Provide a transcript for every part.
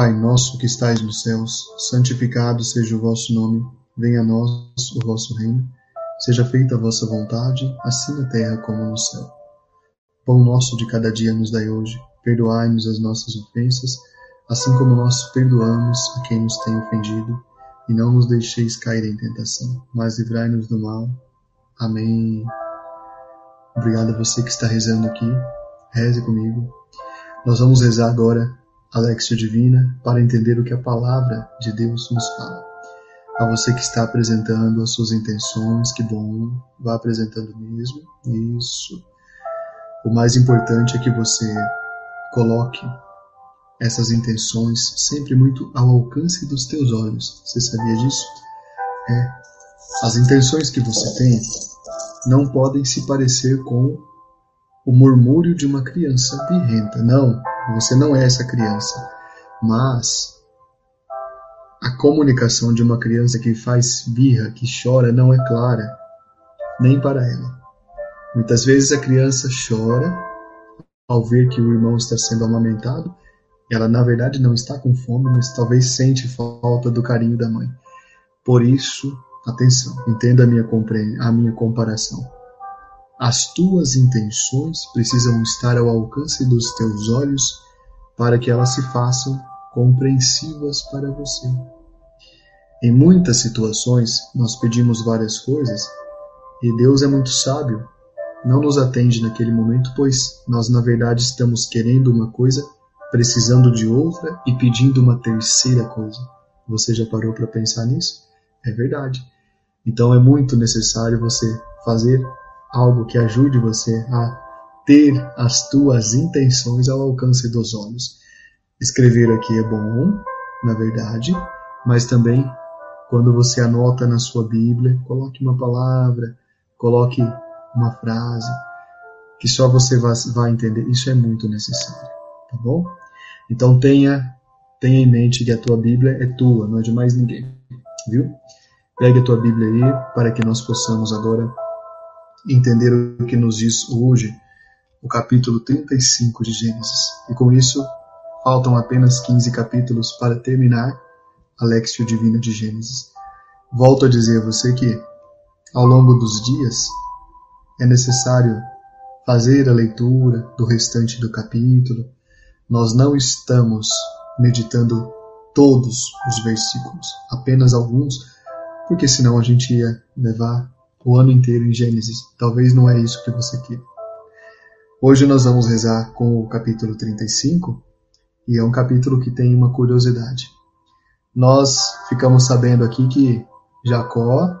Pai nosso que estais nos céus, santificado seja o vosso nome. Venha a nós o vosso reino. Seja feita a vossa vontade, assim na terra como no céu. Pão nosso de cada dia nos dai hoje perdoai-nos as nossas ofensas, assim como nós perdoamos a quem nos tem ofendido, e não nos deixeis cair em tentação, mas livrai-nos do mal. Amém. Obrigado a você que está rezando aqui. Reze comigo. Nós vamos rezar agora a Lexio Divina para entender o que a palavra de Deus nos fala. A você que está apresentando as suas intenções, que bom, vá apresentando mesmo. Isso. O mais importante é que você Coloque essas intenções sempre muito ao alcance dos teus olhos. Você sabia disso? É. As intenções que você tem não podem se parecer com o murmúrio de uma criança birrenta. Não, você não é essa criança. Mas a comunicação de uma criança que faz birra, que chora, não é clara, nem para ela. Muitas vezes a criança chora ao ver que o irmão está sendo amamentado, ela na verdade não está com fome, mas talvez sente falta do carinho da mãe. Por isso, atenção, entenda a minha, a minha comparação. As tuas intenções precisam estar ao alcance dos teus olhos para que elas se façam compreensivas para você. Em muitas situações, nós pedimos várias coisas e Deus é muito sábio não nos atende naquele momento, pois nós, na verdade, estamos querendo uma coisa, precisando de outra e pedindo uma terceira coisa. Você já parou para pensar nisso? É verdade. Então é muito necessário você fazer algo que ajude você a ter as tuas intenções ao alcance dos olhos. Escrever aqui é bom, na verdade, mas também quando você anota na sua Bíblia, coloque uma palavra, coloque uma frase que só você vai, entender. Isso é muito necessário, tá bom? Então tenha tenha em mente que a tua Bíblia é tua, não é de mais ninguém, viu? Pegue a tua Bíblia aí para que nós possamos agora entender o que nos diz hoje o capítulo 35 de Gênesis. E com isso, faltam apenas 15 capítulos para terminar a Lexio Divina de Gênesis. Volto a dizer a você que, ao longo dos dias, é necessário fazer a leitura do restante do capítulo. Nós não estamos meditando todos os versículos, apenas alguns, porque senão a gente ia levar o ano inteiro em Gênesis. Talvez não é isso que você quer. Hoje nós vamos rezar com o capítulo 35 e é um capítulo que tem uma curiosidade. Nós ficamos sabendo aqui que Jacó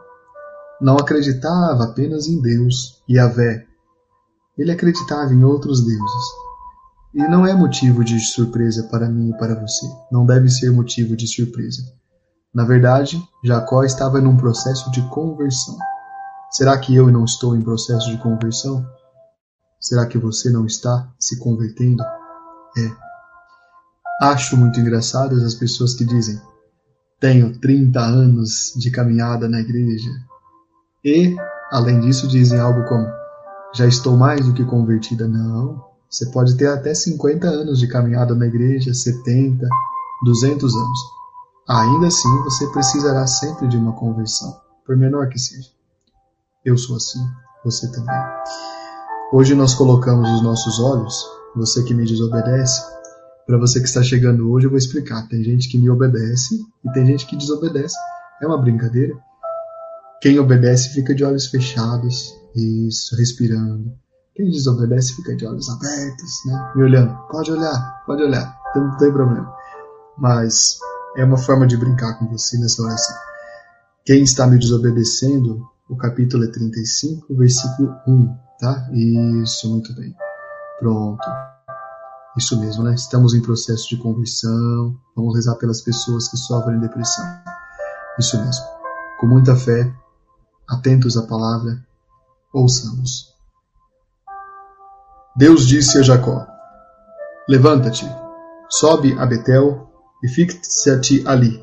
não acreditava apenas em Deus, Yahvé. Ele acreditava em outros deuses. E não é motivo de surpresa para mim e para você. Não deve ser motivo de surpresa. Na verdade, Jacó estava num processo de conversão. Será que eu não estou em processo de conversão? Será que você não está se convertendo? É. Acho muito engraçadas as pessoas que dizem: Tenho 30 anos de caminhada na igreja, e, além disso, dizem algo como: Já estou mais do que convertida. Não. Você pode ter até 50 anos de caminhada na igreja, 70, 200 anos. Ainda assim, você precisará sempre de uma conversão, por menor que seja. Eu sou assim, você também. Hoje nós colocamos os nossos olhos, você que me desobedece, para você que está chegando hoje, eu vou explicar. Tem gente que me obedece e tem gente que desobedece. É uma brincadeira. Quem obedece fica de olhos fechados, isso, respirando. Quem desobedece fica de olhos abertos, né? Me olhando. Pode olhar, pode olhar, não tem problema. Mas é uma forma de brincar com você nessa oração. Quem está me desobedecendo, o capítulo é 35, versículo 1. Tá? Isso, muito bem. Pronto. Isso mesmo, né? Estamos em processo de conversão. Vamos rezar pelas pessoas que sofrem depressão. Isso mesmo. Com muita fé, atentos à palavra, ouçamos. Deus disse a Jacó: Levanta-te, sobe a Betel e fixa-te ali.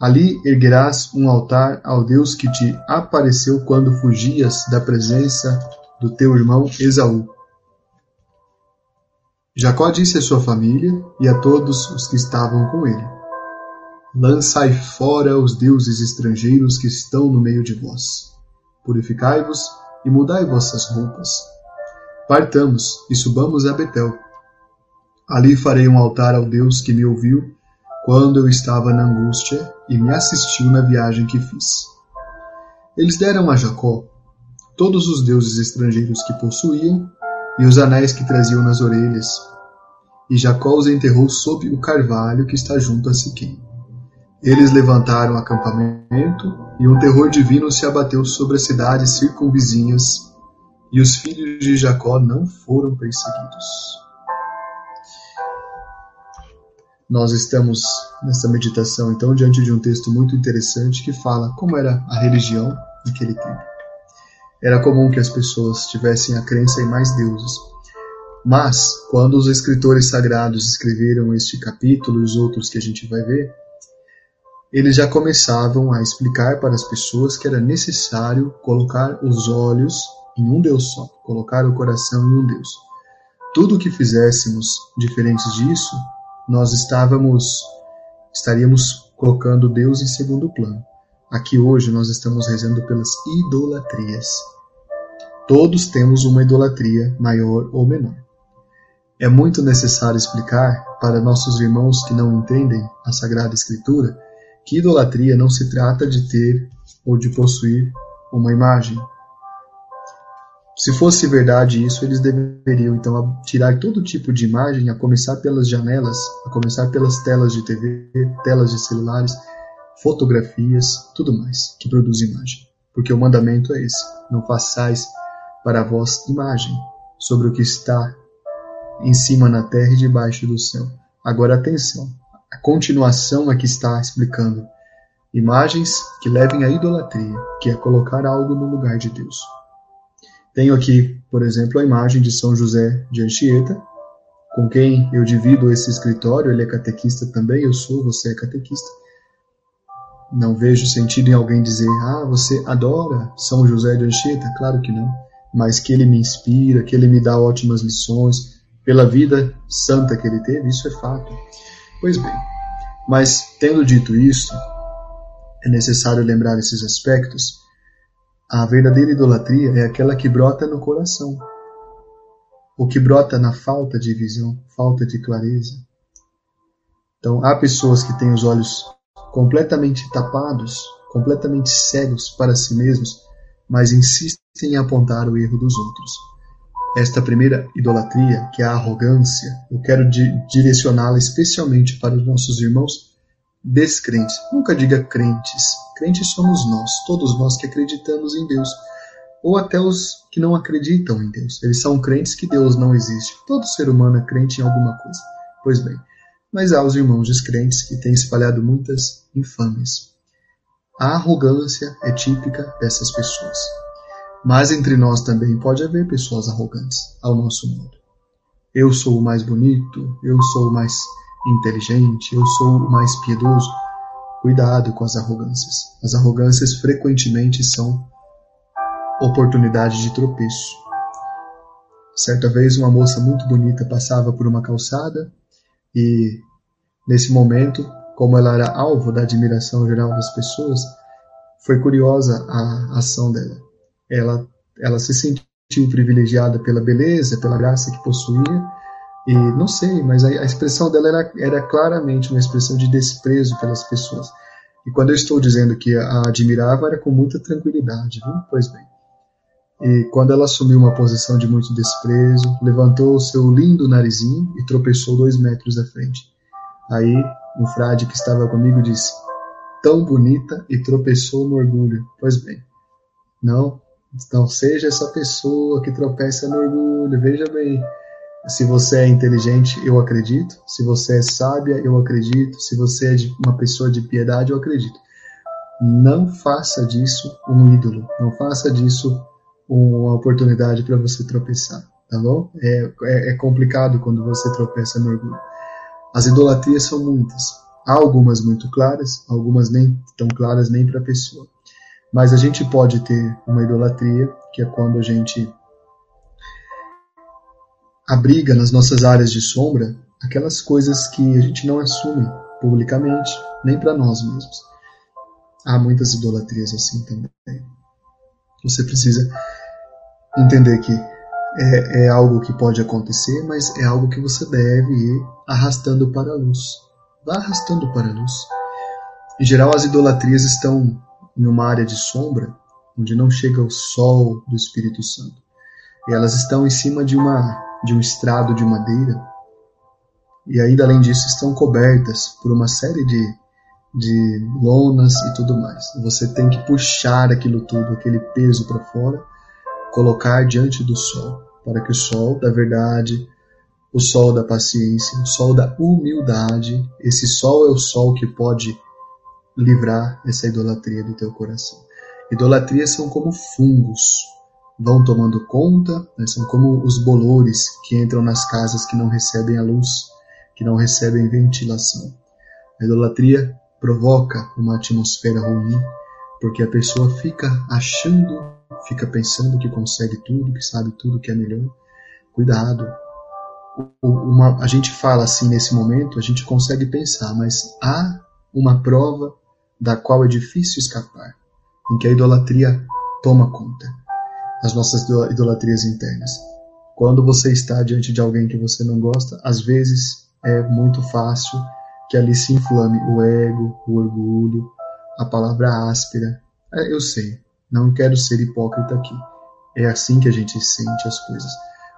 Ali erguerás um altar ao Deus que te apareceu quando fugias da presença do teu irmão Esaú. Jacó disse à sua família e a todos os que estavam com ele: Lançai fora os deuses estrangeiros que estão no meio de vós. Purificai-vos e mudai vossas roupas. Partamos e subamos a Betel. Ali farei um altar ao Deus que me ouviu quando eu estava na angústia e me assistiu na viagem que fiz. Eles deram a Jacó todos os deuses estrangeiros que possuíam e os anéis que traziam nas orelhas. E Jacó os enterrou sob o carvalho que está junto a Siquém. Eles levantaram acampamento e um terror divino se abateu sobre as cidades circunvizinhas, e os filhos de Jacó não foram perseguidos. Nós estamos nessa meditação, então, diante de um texto muito interessante que fala como era a religião naquele tempo. Era comum que as pessoas tivessem a crença em mais deuses. Mas, quando os escritores sagrados escreveram este capítulo e os outros que a gente vai ver, eles já começavam a explicar para as pessoas que era necessário colocar os olhos em um Deus só, colocar o coração em um Deus. Tudo o que fizéssemos diferentes disso, nós estávamos estaríamos colocando Deus em segundo plano. Aqui hoje nós estamos rezando pelas idolatrias. Todos temos uma idolatria maior ou menor. É muito necessário explicar para nossos irmãos que não entendem a Sagrada Escritura que idolatria não se trata de ter ou de possuir uma imagem. Se fosse verdade isso, eles deveriam então tirar todo tipo de imagem, a começar pelas janelas, a começar pelas telas de TV, telas de celulares, fotografias, tudo mais que produz imagem. Porque o mandamento é esse: não façais para vós imagem sobre o que está em cima na terra e debaixo do céu. Agora atenção, a continuação é que está explicando imagens que levem à idolatria, que é colocar algo no lugar de Deus. Tenho aqui, por exemplo, a imagem de São José de Anchieta, com quem eu divido esse escritório, ele é catequista também, eu sou, você é catequista. Não vejo sentido em alguém dizer, ah, você adora São José de Anchieta? Claro que não mas que ele me inspira, que ele me dá ótimas lições pela vida santa que ele teve, isso é fato. Pois bem, mas tendo dito isso, é necessário lembrar esses aspectos. A verdadeira idolatria é aquela que brota no coração, o que brota na falta de visão, falta de clareza. Então, há pessoas que têm os olhos completamente tapados, completamente cegos para si mesmos, mas insistem em apontar o erro dos outros. Esta primeira idolatria, que é a arrogância, eu quero di direcioná-la especialmente para os nossos irmãos descrentes. Nunca diga crentes. Crentes somos nós, todos nós que acreditamos em Deus. Ou até os que não acreditam em Deus. Eles são crentes que Deus não existe. Todo ser humano é crente em alguma coisa. Pois bem, mas há os irmãos descrentes que têm espalhado muitas infâmias. A arrogância é típica dessas pessoas. Mas entre nós também pode haver pessoas arrogantes, ao nosso modo. Eu sou o mais bonito, eu sou o mais inteligente, eu sou o mais piedoso. Cuidado com as arrogâncias. As arrogâncias frequentemente são oportunidade de tropeço. Certa vez, uma moça muito bonita passava por uma calçada e, nesse momento, como ela era alvo da admiração geral das pessoas, foi curiosa a ação dela. Ela, ela se sentiu privilegiada pela beleza, pela graça que possuía, e não sei, mas a, a expressão dela era, era claramente uma expressão de desprezo pelas pessoas. E quando eu estou dizendo que a admirava, era com muita tranquilidade, viu? Pois bem. E quando ela assumiu uma posição de muito desprezo, levantou o seu lindo narizinho e tropeçou dois metros à frente. Aí um frade que estava comigo disse: Tão bonita e tropeçou no orgulho. Pois bem, não, Então, seja essa pessoa que tropeça no orgulho. Veja bem, se você é inteligente, eu acredito. Se você é sábia, eu acredito. Se você é uma pessoa de piedade, eu acredito. Não faça disso um ídolo. Não faça disso uma oportunidade para você tropeçar, tá bom? É, é, é, complicado quando você tropeça no orgulho. As idolatrias são muitas. Há algumas muito claras, algumas nem tão claras nem para a pessoa. Mas a gente pode ter uma idolatria, que é quando a gente abriga nas nossas áreas de sombra aquelas coisas que a gente não assume publicamente, nem para nós mesmos. Há muitas idolatrias assim também. Você precisa entender que é, é, algo que pode acontecer, mas é algo que você deve ir arrastando para a luz. Vá arrastando para a luz. Em geral, as idolatrias estão em uma área de sombra, onde não chega o sol do Espírito Santo. E elas estão em cima de uma de um estrado de madeira, e ainda além disso estão cobertas por uma série de, de lonas e tudo mais. Você tem que puxar aquilo tudo, aquele peso para fora, colocar diante do sol, para que o sol da verdade, o sol da paciência, o sol da humildade, esse sol é o sol que pode livrar essa idolatria do teu coração. Idolatrias são como fungos vão tomando conta, né, são como os bolores que entram nas casas que não recebem a luz, que não recebem ventilação. A idolatria provoca uma atmosfera ruim, porque a pessoa fica achando, fica pensando que consegue tudo, que sabe tudo que é melhor. Cuidado. Uma, a gente fala assim nesse momento, a gente consegue pensar, mas há uma prova da qual é difícil escapar, em que a idolatria toma conta as nossas idolatrias internas. Quando você está diante de alguém que você não gosta, às vezes é muito fácil que ali se inflame o ego, o orgulho, a palavra áspera. É, eu sei, não quero ser hipócrita aqui. É assim que a gente sente as coisas.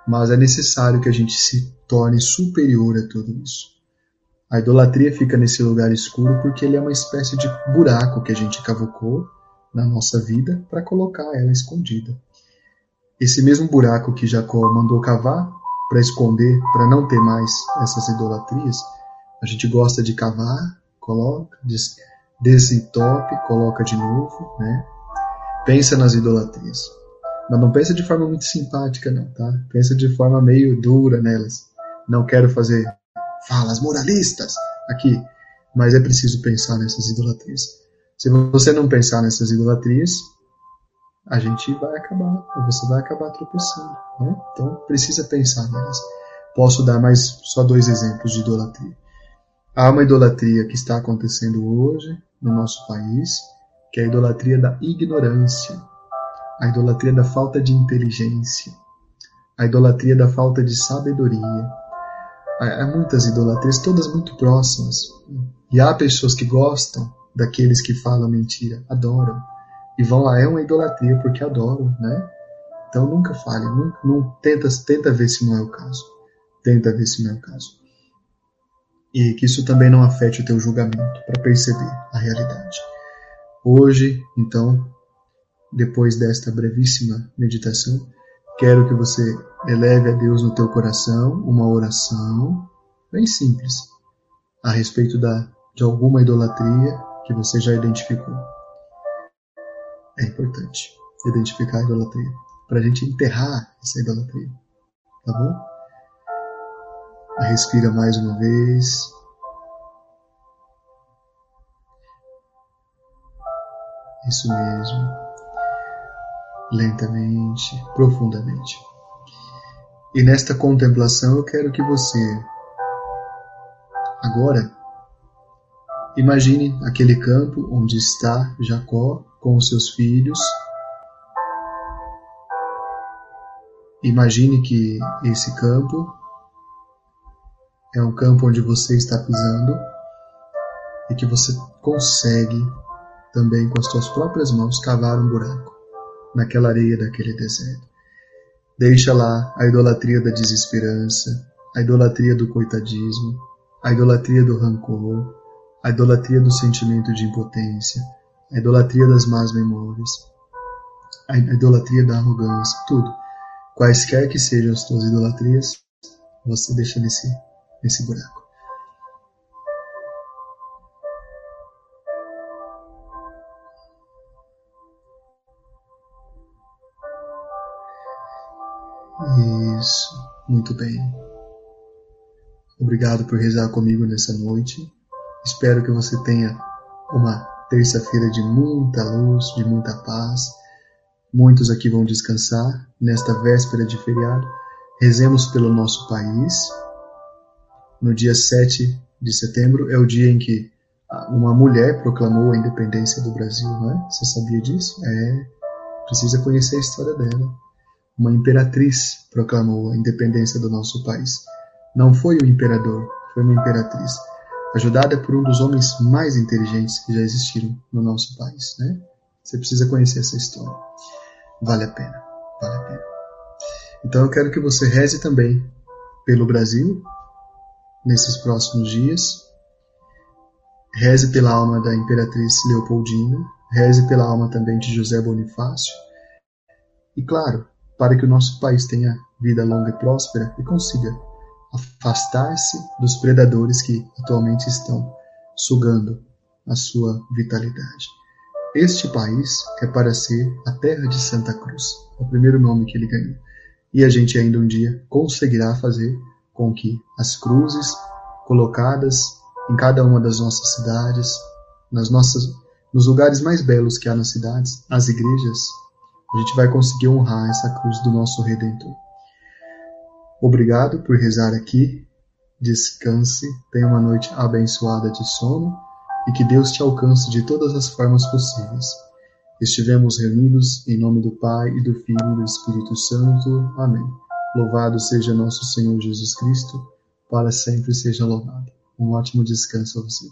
Mas é necessário que a gente se torne superior a tudo isso. A idolatria fica nesse lugar escuro porque ele é uma espécie de buraco que a gente cavucou na nossa vida para colocar ela escondida. Esse mesmo buraco que Jacó mandou cavar para esconder, para não ter mais essas idolatrias, a gente gosta de cavar, coloca, desentope, coloca de novo, né? Pensa nas idolatrias. Mas não pensa de forma muito simpática, não, tá? Pensa de forma meio dura nelas. Não quero fazer falas moralistas aqui, mas é preciso pensar nessas idolatrias. Se você não pensar nessas idolatrias, a gente vai acabar, você vai acabar tropeçando. Né? Então precisa pensar nelas. Posso dar mais só dois exemplos de idolatria. Há uma idolatria que está acontecendo hoje no nosso país, que é a idolatria da ignorância, a idolatria da falta de inteligência, a idolatria da falta de sabedoria. Há muitas idolatrias, todas muito próximas. E há pessoas que gostam daqueles que falam mentira, adoram e vão lá, é uma idolatria porque adoram, né? Então nunca fale, não, não tenta, tenta ver se não é o caso. Tenta ver se não é o caso. E que isso também não afete o teu julgamento, para perceber a realidade. Hoje, então, depois desta brevíssima meditação, quero que você eleve a Deus no teu coração uma oração bem simples a respeito da, de alguma idolatria que você já identificou é importante identificar a idolatria, para a gente enterrar essa idolatria, tá bom? Respira mais uma vez. Isso mesmo. Lentamente, profundamente. E nesta contemplação eu quero que você, agora, imagine aquele campo onde está Jacó com os seus filhos. Imagine que esse campo é um campo onde você está pisando e que você consegue também com as suas próprias mãos cavar um buraco naquela areia daquele deserto. Deixa lá a idolatria da desesperança, a idolatria do coitadismo, a idolatria do rancor, a idolatria do sentimento de impotência, a idolatria das más memórias. a idolatria da arrogância, tudo. Quaisquer que sejam as tuas idolatrias, você deixa nesse, nesse buraco. Isso, muito bem. Obrigado por rezar comigo nessa noite. Espero que você tenha uma terça-feira de muita luz, de muita paz. Muitos aqui vão descansar nesta véspera de feriado. Rezemos pelo nosso país. No dia 7 de setembro é o dia em que uma mulher proclamou a independência do Brasil, não é? Você sabia disso? É, precisa conhecer a história dela. Uma imperatriz proclamou a independência do nosso país. Não foi o imperador, foi uma imperatriz, ajudada por um dos homens mais inteligentes que já existiram no nosso país, né? Você precisa conhecer essa história. Vale a pena, vale a pena. Então eu quero que você reze também pelo Brasil nesses próximos dias. Reze pela alma da imperatriz Leopoldina, reze pela alma também de José Bonifácio. E claro, para que o nosso país tenha vida longa e próspera e consiga afastar-se dos predadores que atualmente estão sugando a sua vitalidade. Este país é para ser a terra de Santa Cruz, o primeiro nome que ele ganhou. E a gente ainda um dia conseguirá fazer com que as cruzes colocadas em cada uma das nossas cidades, nas nossas, nos lugares mais belos que há nas cidades, as igrejas, a gente vai conseguir honrar essa cruz do nosso Redentor. Obrigado por rezar aqui. Descanse, tenha uma noite abençoada de sono e que Deus te alcance de todas as formas possíveis. Estivemos reunidos em nome do Pai e do Filho e do Espírito Santo. Amém. Louvado seja nosso Senhor Jesus Cristo, para sempre seja louvado. Um ótimo descanso a você.